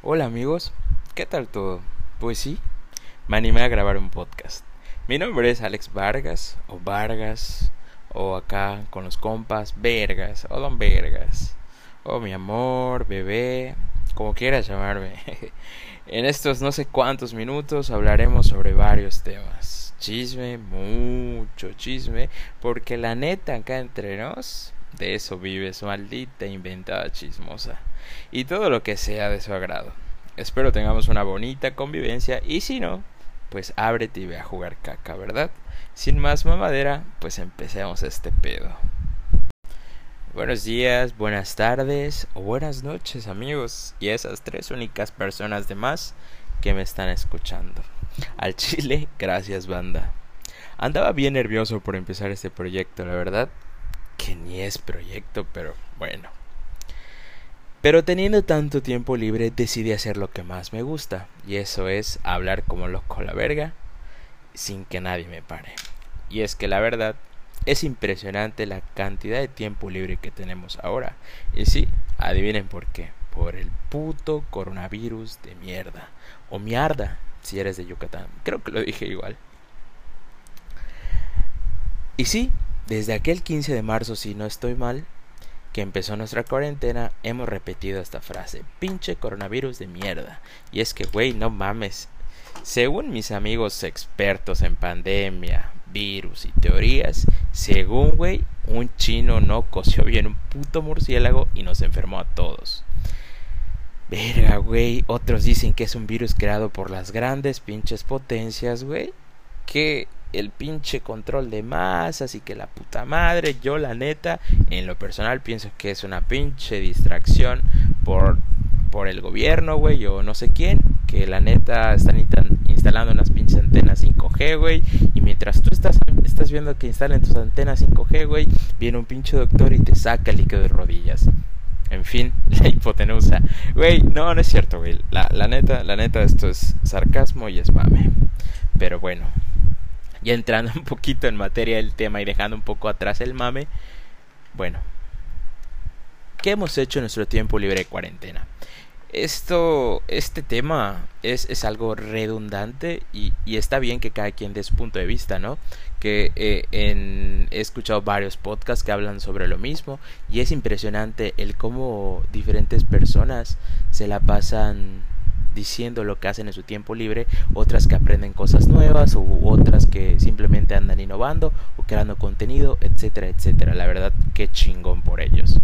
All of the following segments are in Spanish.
Hola amigos, ¿qué tal todo? Pues sí, me animé a grabar un podcast. Mi nombre es Alex Vargas, o Vargas, o acá con los compas, Vergas, o Don Vergas, o mi amor, bebé, como quieras llamarme. en estos no sé cuántos minutos hablaremos sobre varios temas. Chisme, mucho chisme, porque la neta acá entre nos de eso vives, maldita inventada chismosa. Y todo lo que sea de su agrado. Espero tengamos una bonita convivencia y si no, pues ábrete y ve a jugar caca, ¿verdad? Sin más mamadera, pues empecemos este pedo. Buenos días, buenas tardes o buenas noches amigos y esas tres únicas personas de más que me están escuchando. Al chile, gracias banda. Andaba bien nervioso por empezar este proyecto, la verdad, que ni es proyecto, pero bueno. Pero teniendo tanto tiempo libre decidí hacer lo que más me gusta, y eso es hablar como loco la verga, sin que nadie me pare. Y es que la verdad es impresionante la cantidad de tiempo libre que tenemos ahora. Y sí, adivinen por qué. Por el puto coronavirus de mierda. O mierda, si eres de Yucatán. Creo que lo dije igual. Y sí, desde aquel 15 de marzo, si no estoy mal, que empezó nuestra cuarentena, hemos repetido esta frase, pinche coronavirus de mierda. Y es que, güey, no mames. Según mis amigos expertos en pandemia, virus y teorías, según, güey, un chino no coció bien un puto murciélago y nos enfermó a todos. Verga, güey, otros dicen que es un virus creado por las grandes pinches potencias, güey. Que el pinche control de masas y que la puta madre, yo la neta, en lo personal pienso que es una pinche distracción por, por el gobierno, güey, o no sé quién, que la neta están instalando unas pinches antenas 5G, güey, y mientras tú estás, estás viendo que instalen tus antenas 5G, güey, viene un pinche doctor y te saca el líquido de rodillas. En fin, la hipotenusa. Güey, no, no es cierto, güey. La, la neta, la neta, esto es sarcasmo y es mame. Pero bueno, entrando un poquito en materia del tema y dejando un poco atrás el mame, bueno, ¿qué hemos hecho en nuestro tiempo libre de cuarentena? Esto, este tema es, es algo redundante y, y, está bien que cada quien dé su punto de vista, ¿no? Que eh, en, he escuchado varios podcasts que hablan sobre lo mismo y es impresionante el cómo diferentes personas se la pasan diciendo lo que hacen en su tiempo libre, otras que aprenden cosas nuevas u otras que simplemente andan innovando o creando contenido, etcétera, etcétera. La verdad, qué chingón por ellos.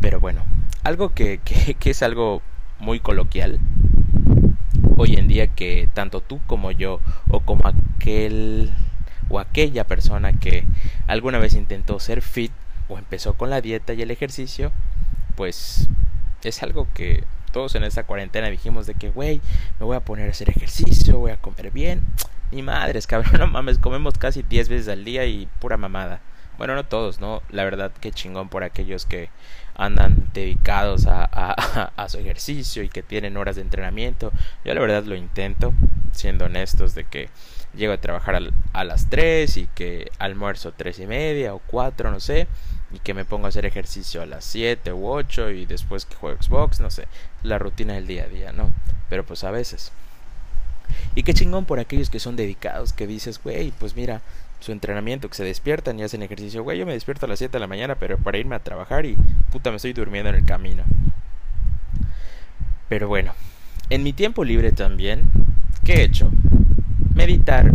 Pero bueno, algo que, que, que es algo muy coloquial hoy en día que tanto tú como yo o como aquel o aquella persona que alguna vez intentó ser fit o empezó con la dieta y el ejercicio, pues es algo que todos en esta cuarentena dijimos de que, güey, me voy a poner a hacer ejercicio, voy a comer bien. Ni madres, cabrón, no mames, comemos casi 10 veces al día y pura mamada. Bueno, no todos, ¿no? La verdad que chingón por aquellos que andan dedicados a, a, a, su ejercicio y que tienen horas de entrenamiento. Yo la verdad lo intento, siendo honestos de que llego a trabajar al, a las 3 y que almuerzo tres y media o 4, no sé y que me pongo a hacer ejercicio a las 7 u 8 y después que juego Xbox, no sé, la rutina del día a día, ¿no? Pero pues a veces. Y qué chingón por aquellos que son dedicados, que dices, güey, pues mira, su entrenamiento, que se despiertan y hacen ejercicio, güey, yo me despierto a las 7 de la mañana, pero para irme a trabajar y puta me estoy durmiendo en el camino. Pero bueno, en mi tiempo libre también, ¿qué he hecho? Meditar,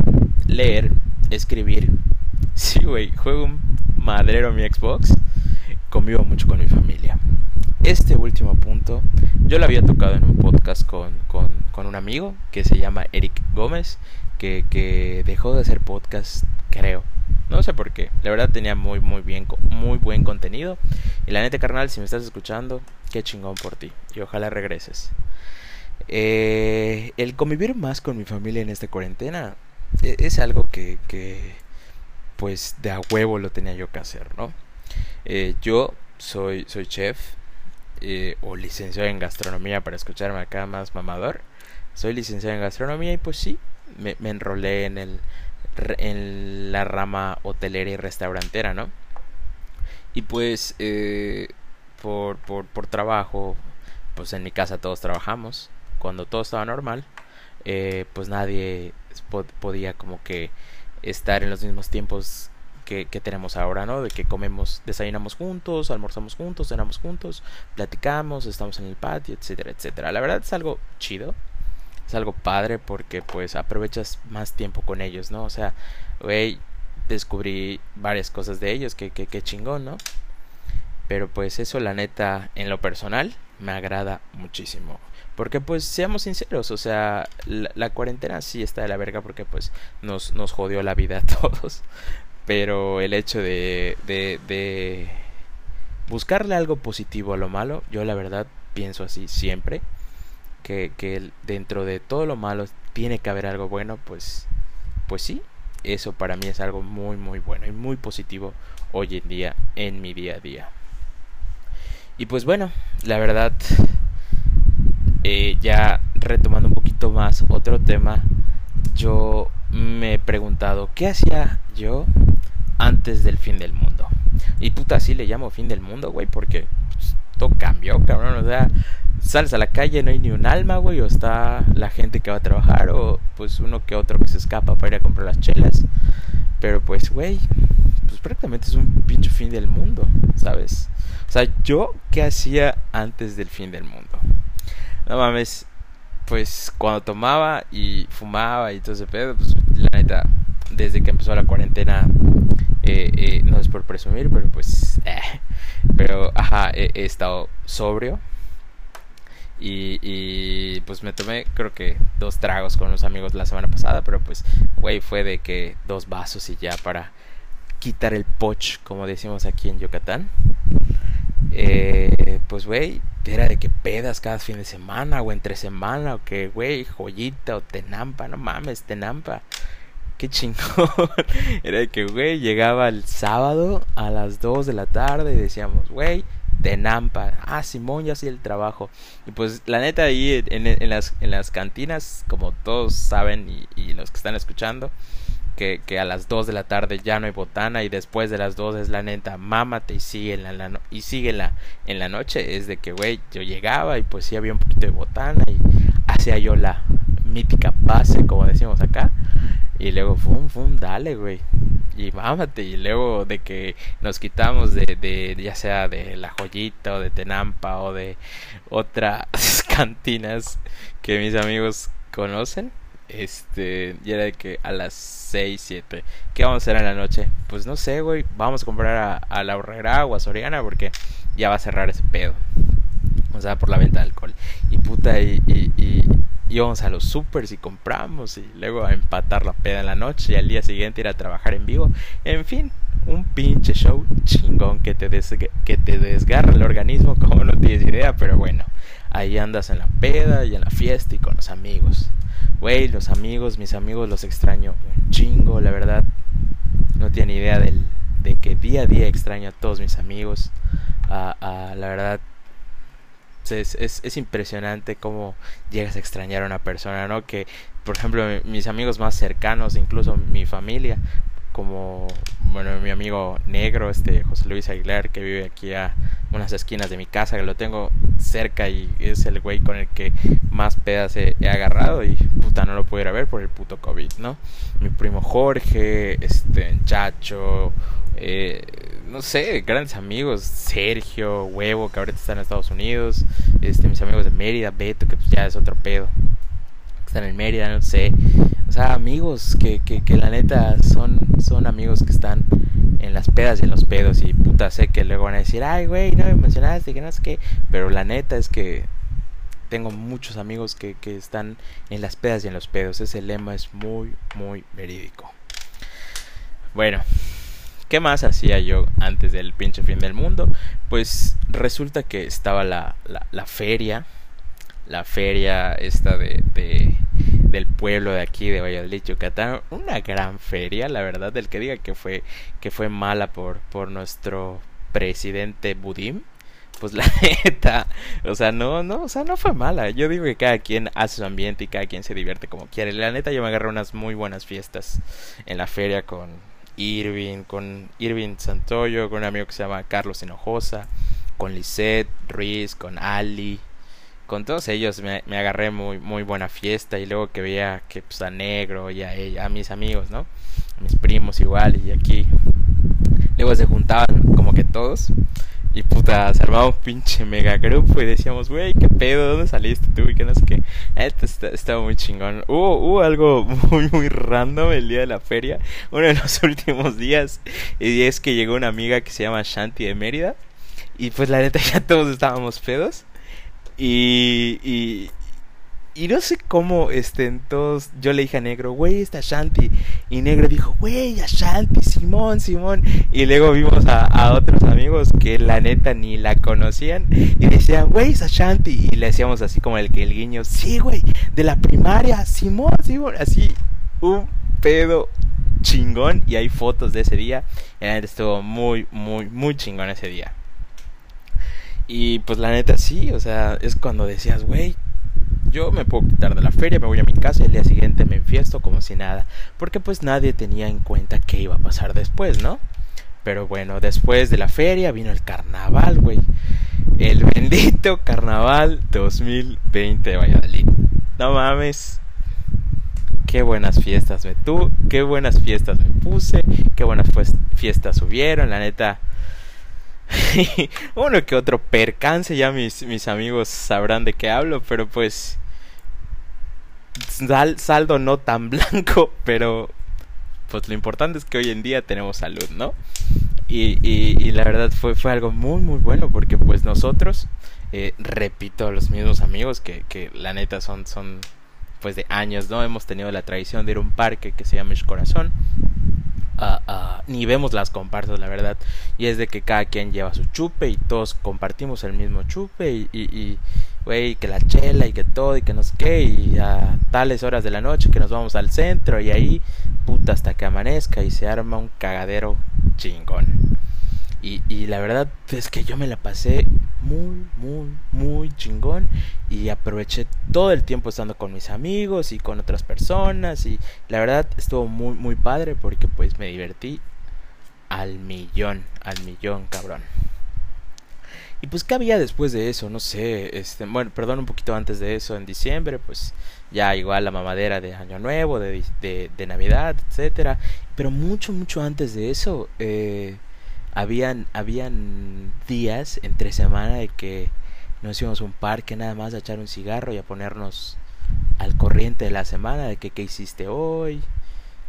leer, escribir. Sí, güey, juego un madrero mi Xbox, convivo mucho con mi familia. Este último punto yo lo había tocado en un podcast con, con, con un amigo que se llama Eric Gómez, que, que, dejó de hacer podcast, creo. No sé por qué. La verdad tenía muy, muy bien, muy buen contenido. Y la neta, carnal, si me estás escuchando, qué chingón por ti. Y ojalá regreses. Eh, el convivir más con mi familia en esta cuarentena e, es algo que, que pues de a huevo lo tenía yo que hacer, ¿no? Eh, yo soy, soy chef eh, o licenciado en gastronomía para escucharme acá más mamador. Soy licenciado en gastronomía y pues sí, me, me enrolé en, el, en la rama hotelera y restaurantera, ¿no? Y pues eh, por, por, por trabajo, pues en mi casa todos trabajamos. cuando todo estaba normal, eh, pues nadie podía como que estar en los mismos tiempos que, tenemos ahora, ¿no? De que comemos, desayunamos juntos, almorzamos juntos, cenamos juntos, platicamos, estamos en el patio, etcétera, etcétera. La verdad es algo chido, es algo padre porque pues aprovechas más tiempo con ellos, ¿no? O sea, güey, descubrí varias cosas de ellos, que, que, que chingón, ¿no? Pero pues eso la neta, en lo personal, me agrada muchísimo. Porque pues seamos sinceros, o sea, la, cuarentena sí está de la verga porque pues nos, nos jodió la vida a todos. Pero el hecho de, de, de buscarle algo positivo a lo malo, yo la verdad pienso así siempre. Que, que dentro de todo lo malo tiene que haber algo bueno, pues, pues sí, eso para mí es algo muy muy bueno y muy positivo hoy en día en mi día a día. Y pues bueno, la verdad, eh, ya retomando un poquito más otro tema, yo me he preguntado, ¿qué hacía yo antes del fin del mundo? Y puta, así le llamo fin del mundo, güey, porque pues, todo cambió, cabrón. O sea, sales a la calle, no hay ni un alma, güey, o está la gente que va a trabajar, o pues uno que otro que se escapa para ir a comprar las chelas. Pero pues, güey, pues prácticamente es un pinche fin del mundo, ¿sabes? O sea, yo, ¿qué hacía antes del fin del mundo? No mames, pues cuando tomaba y fumaba y todo ese pedo, pues la neta, desde que empezó la cuarentena, eh, eh, no es por presumir, pero pues, eh, pero, ajá, he, estado sobrio. Y, y, pues me tomé creo que dos tragos con los amigos la semana pasada, pero pues, güey, fue de que dos vasos y ya para quitar el poch, como decimos aquí en Yucatán. Eh, pues, güey, era de que pedas cada fin de semana o entre semana o que, güey, joyita o tenampa, no mames, tenampa. Qué chingón. era de que, güey, llegaba el sábado a las 2 de la tarde y decíamos, güey, tenampa. Ah, Simón ya hacía el trabajo. Y pues la neta ahí en, las, en las cantinas, como todos saben y, y los que están escuchando, que, que, a las 2 de la tarde ya no hay botana y después de las 2 es la neta, mámate y sigue en la, y síguela en la noche. Es de que, güey, yo llegaba y pues sí había un poquito de botana y hacía yo la mítica base, como decimos acá. Y luego, fum, fum, dale, güey. Y mámate. Y luego de que nos quitamos de, de, ya sea de la joyita o de Tenampa o de otras cantinas que mis amigos conocen este, y era de que a las 6, 7. ¿Qué vamos a hacer en la noche? Pues no sé, güey. Vamos a comprar a, la horrera o a Soriana porque ya va a cerrar ese pedo. O sea, por la venta de alcohol. Y puta, y, y, y íbamos a los supers y compramos. Y luego a empatar la peda en la noche. Y al día siguiente ir a trabajar en vivo. En fin, un pinche show chingón que te, que te desgarra el organismo. Como no tienes idea, pero bueno. Ahí andas en la peda y en la fiesta y con los amigos. Güey, los amigos, mis amigos los extraño un chingo, la verdad. No tiene idea del, de que día a día extraño a todos mis amigos. la verdad, es, es, es, impresionante cómo llegas a extrañar a una persona, ¿no? Que, por ejemplo, mis amigos más cercanos, incluso mi familia, como bueno mi amigo negro este José Luis Aguilar que vive aquí a unas esquinas de mi casa que lo tengo cerca y es el güey con el que más pedas he, agarrado y puta no lo pudiera ver por el puto covid no mi primo Jorge este Chacho eh, no sé grandes amigos Sergio Huevo que ahorita está en Estados Unidos este mis amigos de Mérida Beto que pues ya es otro pedo están en Mérida no sé o sea, amigos que, que, que la neta son, son amigos que están en las pedas y en los pedos. Y puta, sé que luego van a decir, ay, güey, no me mencionaste, que no sé qué. Pero la neta es que tengo muchos amigos que, que están en las pedas y en los pedos. Ese lema es muy, muy verídico. Bueno, ¿qué más hacía yo antes del pinche fin del mundo? Pues resulta que estaba la, la, la feria. La feria esta de, de del pueblo de aquí de Valladolid, Yucatán, una gran feria, la verdad, del que diga que fue que fue mala por por nuestro presidente Budim, pues la neta, o sea, no, no, o sea, no fue mala. Yo digo que cada quien hace su ambiente y cada quien se divierte como quiere. La neta, yo me agarré unas muy buenas fiestas en la feria con Irving, con Irving Santoyo, con un amigo que se llama Carlos Hinojosa, con Lisette Ruiz, con Ali, con todos ellos me, me, agarré muy, muy buena fiesta y luego que veía que pues a Negro y a, ella, a mis amigos, ¿no? A mis primos igual y aquí. Luego se juntaban como que todos y puta, se armaba un pinche mega grupo y decíamos, güey, ¿qué pedo? ¿Dónde saliste tú? Y que no sé qué. Esto estaba muy chingón. Hubo, hubo algo muy, muy random el día de la feria. Uno de los últimos días. Y es que llegó una amiga que se llama Shanti de Mérida. Y pues la neta ya todos estábamos pedos. Y, y, y no sé cómo, este, todos, yo le dije a Negro, güey, está Shanti. Y Negro dijo, güey, a Shanti, Simón, Simón. Y luego vimos a, otros amigos que la neta ni la conocían. Y decían, güey, es Shanti. Y le decíamos así como el que el guiño, sí, güey, de la primaria, Simón, Simón. Así, un pedo chingón. Y hay fotos de ese día. Y la neta estuvo muy, muy, muy chingón ese día. Y pues la neta sí, o sea, es cuando decías, güey, yo me puedo quitar de la feria, me voy a mi casa y el día siguiente me enfiesto como si nada. Porque pues nadie tenía en cuenta qué iba a pasar después, ¿no? Pero bueno, después de la feria vino el carnaval, güey. El bendito carnaval 2020 de Valladolid. No mames. Qué buenas fiestas me tu, qué buenas fiestas me puse, qué buenas fiestas hubieron, la neta. Uno que otro percance, ya mis, mis amigos sabrán de qué hablo, pero pues saldo no tan blanco, pero pues lo importante es que hoy en día tenemos salud, ¿no? Y, y, la verdad fue, fue algo muy muy bueno porque pues nosotros, eh, repito, los mismos amigos que, que la neta son, son pues de años, ¿no? Hemos tenido la tradición de ir a un parque que se llama Corazón. Ni vemos las comparsas, la verdad. Y es de que cada quien lleva su chupe y todos compartimos el mismo chupe y, y, que la chela y que todo y que no sé qué, y a tales horas de la noche que nos vamos al centro y ahí, puta, hasta que amanezca y se arma un cagadero chingón. Y, y la verdad es que yo me la pasé muy, muy, muy chingón y aproveché todo el tiempo estando con mis amigos y con otras personas y la verdad estuvo muy, muy padre porque pues me divertí al millón, al millón, cabrón. Y pues, ¿qué había después de eso? No sé, este, bueno, perdón, un poquito antes de eso, en diciembre, pues ya igual la mamadera de Año Nuevo, de, de, Navidad, etcétera. Pero mucho, mucho antes de eso, eh, habían, habían días entre semana de que nos íbamos a un parque nada más a echar un cigarro y a ponernos al corriente de la semana, de que qué hiciste hoy,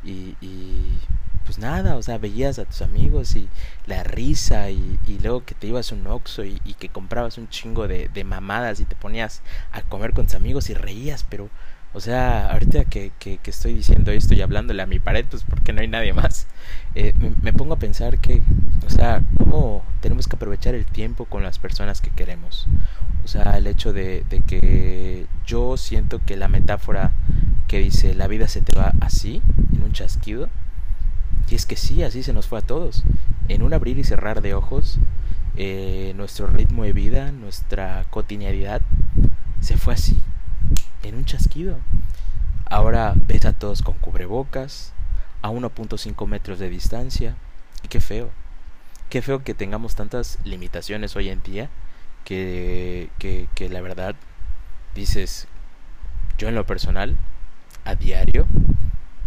y, y pues nada, o sea, veías a tus amigos y la risa y, y luego que te ibas un oxo y, y, que comprabas un chingo de, de, mamadas y te ponías a comer con tus amigos y reías, pero, o sea, ahorita que, que, estoy diciendo esto y hablándole a mi pared, pues porque no hay nadie más, eh, me, me, pongo a pensar que, o sea, cómo tenemos que aprovechar el tiempo con las personas que queremos. O sea, el hecho de, de que yo siento que la metáfora que dice la vida se te va así, en un chasquido, y es que sí, así se nos fue a todos. En un abrir y cerrar de ojos, eh, nuestro ritmo de vida, nuestra cotidianidad, se fue así, en un chasquido. Ahora ves a todos con cubrebocas, a 1.5 metros de distancia, y qué feo. Qué feo que tengamos tantas limitaciones hoy en día que, que, que la verdad dices, yo en lo personal, a diario,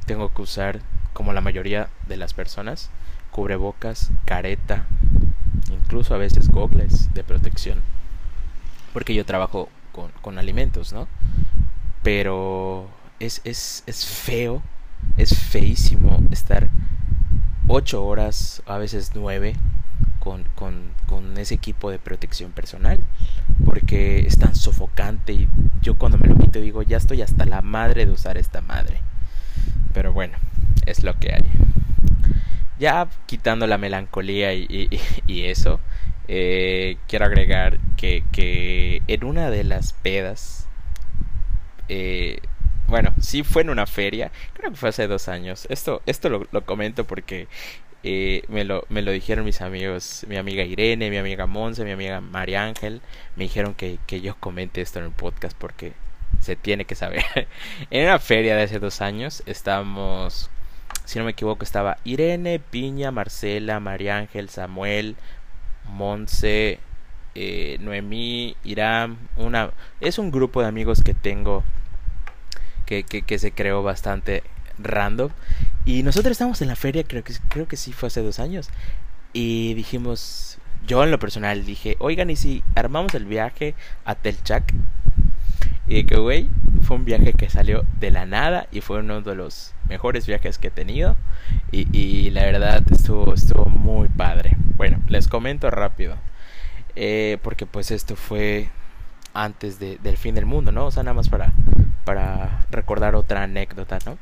tengo que usar como la mayoría de las personas, cubrebocas, careta, incluso a veces gogles de protección. Porque yo trabajo con, con alimentos, ¿no? Pero es, es, es feo, es feísimo estar ocho horas, a veces nueve, con, con, con, ese equipo de protección personal. Porque es tan sofocante y yo cuando me lo quito digo, ya estoy hasta la madre de usar esta madre. Pero bueno, es lo que hay. Ya quitando la melancolía y, y, eso, eh, quiero agregar que, que, en una de las pedas, eh, bueno, sí fue en una feria, creo que fue hace dos años. Esto, esto lo, comento porque eh, me, lo, me lo dijeron mis amigos, mi amiga Irene, mi amiga Monse, mi amiga María Ángel, me dijeron que, que yo comente esto en el podcast porque se tiene que saber. en una feria de hace dos años estábamos si no me equivoco, estaba Irene, Piña, Marcela, María Ángel, Samuel, Monse, eh, Noemí, Irán, una, es un grupo de amigos que tengo que, que, se creó bastante random. Y nosotros estábamos en la feria, creo que, creo que sí fue hace dos años. Y dijimos, yo en lo personal dije, oigan, ¿y si armamos el viaje a Telchac? Y que, güey, fue un viaje que salió de la nada y fue uno de los mejores viajes que he tenido. Y, y la verdad estuvo, estuvo muy padre. Bueno, les comento rápido. Eh, porque pues esto fue antes de, del fin del mundo, ¿no? O sea, nada más para, para recordar otra anécdota, ¿no?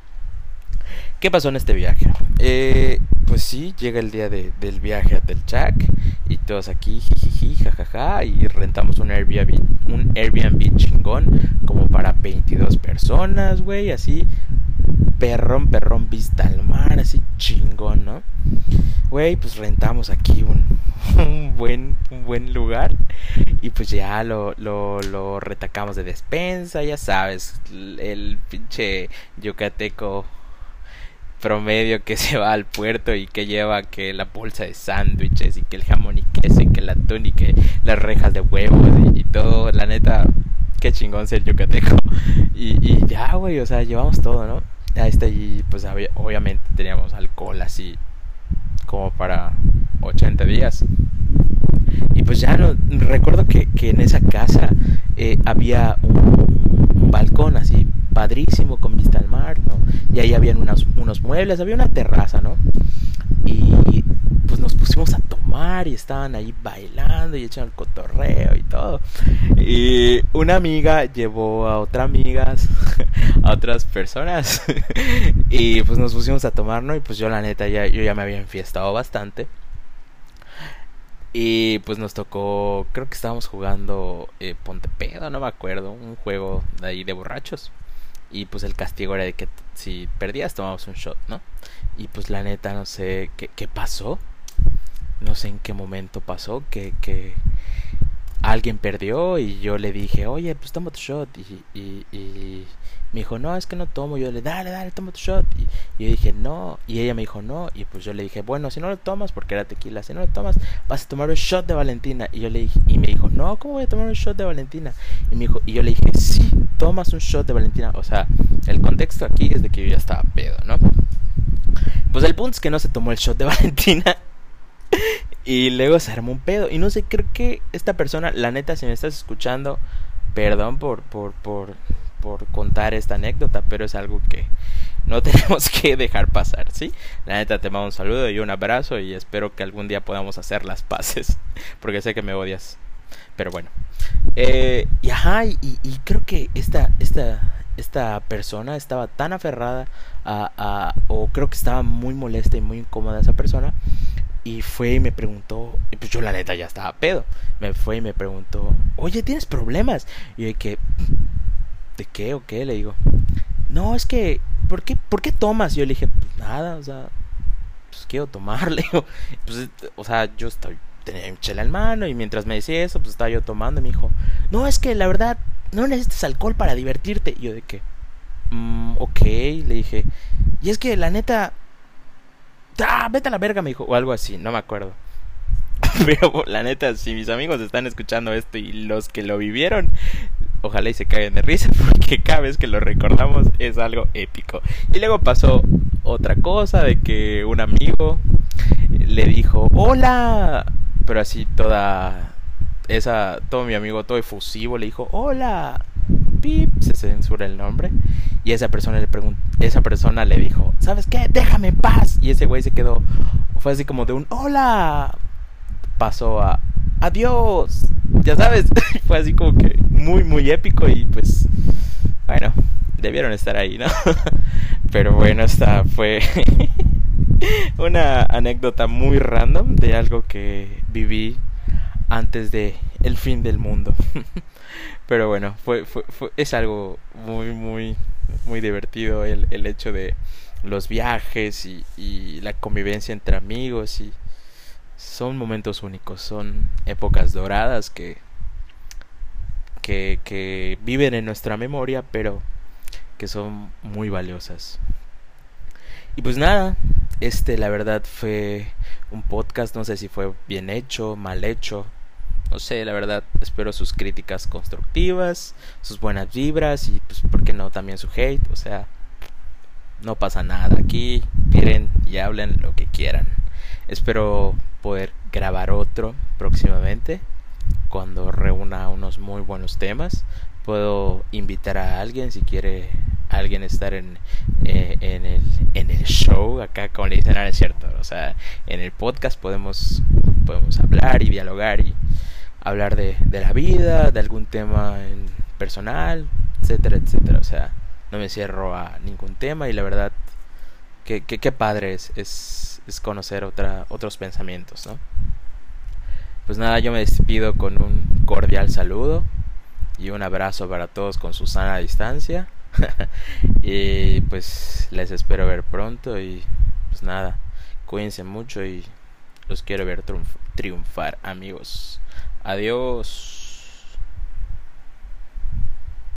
¿Qué pasó en este viaje? Eh, pues sí, llega el día de, del viaje a Telchac y todos aquí, jijiji, jajaja, y rentamos un Airbnb, un Airbnb chingón como para 22 personas, güey, así, perrón, perrón, vista al mar, así chingón, ¿no? Güey, pues rentamos aquí un, buen, un buen lugar y pues ya lo, lo, lo retacamos de despensa, ya sabes, el pinche yucateco promedio que se va al puerto y que lleva que la bolsa de sándwiches y que el jamón y queso y que el atún y que las rejas de huevo y, todo, la neta, qué chingón ser yucateco. Y, y ya, güey, o sea, llevamos todo, ¿no? Ya está y pues obviamente teníamos alcohol así como para 80 días. Y pues ya no, recuerdo que, que en esa casa eh, había un, balcón así padrísimo con vista al mar, ¿no? Y ahí habían unos, unos muebles, había una terraza, ¿no? Y pues nos pusimos a tomar y estaban ahí bailando y echando el cotorreo y todo. Y una amiga llevó a otra amigas, a otras personas. y pues nos pusimos a tomar, ¿no? Y pues yo la neta ya, yo ya me había enfiestado bastante. Y pues nos tocó, creo que estábamos jugando eh, Pontepedo, no me acuerdo, un juego de ahí de borrachos. Y pues el castigo era de que si perdías tomabas un shot, ¿no? Y pues la neta no sé qué, qué pasó. No sé en qué momento pasó que, que alguien perdió y yo le dije, oye, pues toma tu shot. Y, y, y me dijo, no, es que no tomo. Yo le, dale, dale, toma tu shot. Y, y, yo dije, no. Y ella me dijo, no. Y pues yo le dije, bueno, si no lo tomas, porque era tequila, si no lo tomas, vas a tomar un shot de Valentina. Y yo le dije, y me dijo, no, ¿cómo voy a tomar un shot de Valentina? Y me dijo, y yo le dije, sí, tomas un shot de Valentina. O sea, el contexto aquí es de que yo ya estaba pedo, ¿no? Pues el punto es que no se tomó el shot de Valentina. y luego se armó un pedo. Y no sé, creo que esta persona, la neta, si me estás escuchando, perdón por, por, por, por contar esta anécdota, pero es algo que no tenemos que dejar pasar, ¿sí? La neta, te mando un saludo y un abrazo y espero que algún día podamos hacer las paces, porque sé que me odias. Pero bueno. Eh, y ajá, y, y creo que esta, esta, esta persona estaba tan aferrada a, a, o creo que estaba muy molesta y muy incómoda esa persona y fue y me preguntó, y pues yo la neta ya estaba pedo, me fue y me preguntó, oye, ¿tienes problemas? Y yo dije, ¿de qué o qué? Le digo, no, es que, ¿por qué, ¿por qué tomas? Y yo le dije, pues nada, o sea, pues quiero tomarle, pues, o sea, yo estoy, tenía mi chela en mano y mientras me decía eso, pues estaba yo tomando y me dijo, no, es que la verdad, no necesitas alcohol para divertirte. Y yo de que, mm, ok, le dije, y es que la neta, ah, vete a la verga, me dijo, o algo así, no me acuerdo. Pero la neta, si mis amigos están escuchando esto y los que lo vivieron, ojalá y se caigan de risa, porque cada vez que lo recordamos es algo épico. Y luego pasó otra cosa de que un amigo le dijo, hola, pero así toda esa, todo mi amigo, todo efusivo, le dijo, hola, se censura el nombre. Y esa persona le esa persona le dijo, ¿sabes qué? Déjame en paz. Y ese güey se quedó, fue así como de un hola. Pasó a adiós. Ya sabes, fue así como que muy, muy épico y pues, bueno, debieron estar ahí, ¿no? Pero bueno, esta fue una anécdota muy random de algo que viví antes de el fin del mundo. Pero bueno, fue, fue, fue, es algo muy, muy, muy divertido el, el hecho de los viajes y, y, la convivencia entre amigos y son momentos únicos, son épocas doradas que, que, que viven en nuestra memoria, pero que son muy valiosas. Y pues nada, este la verdad fue un podcast, no sé si fue bien hecho, mal hecho, no sé, la verdad, espero sus críticas constructivas, sus buenas vibras y pues, ¿por qué no? También su hate, o sea, no pasa nada. Aquí tiren y hablen lo que quieran. Espero poder grabar otro próximamente cuando reúna unos muy buenos temas. Puedo invitar a alguien si quiere alguien estar en, eh, en, el, en el show acá como le dicen, ah, es cierto. O sea, en el podcast podemos, podemos hablar y dialogar y hablar de, de la vida, de algún tema personal, etcétera, etcétera. O sea, no me cierro a ningún tema y la verdad que, que, padre es, es, conocer otra, otros pensamientos, ¿no? Pues nada, yo me despido con un cordial saludo y un abrazo para todos con su sana distancia. y pues les espero ver pronto y pues nada, cuídense mucho y los quiero ver triunfar amigos. Adiós.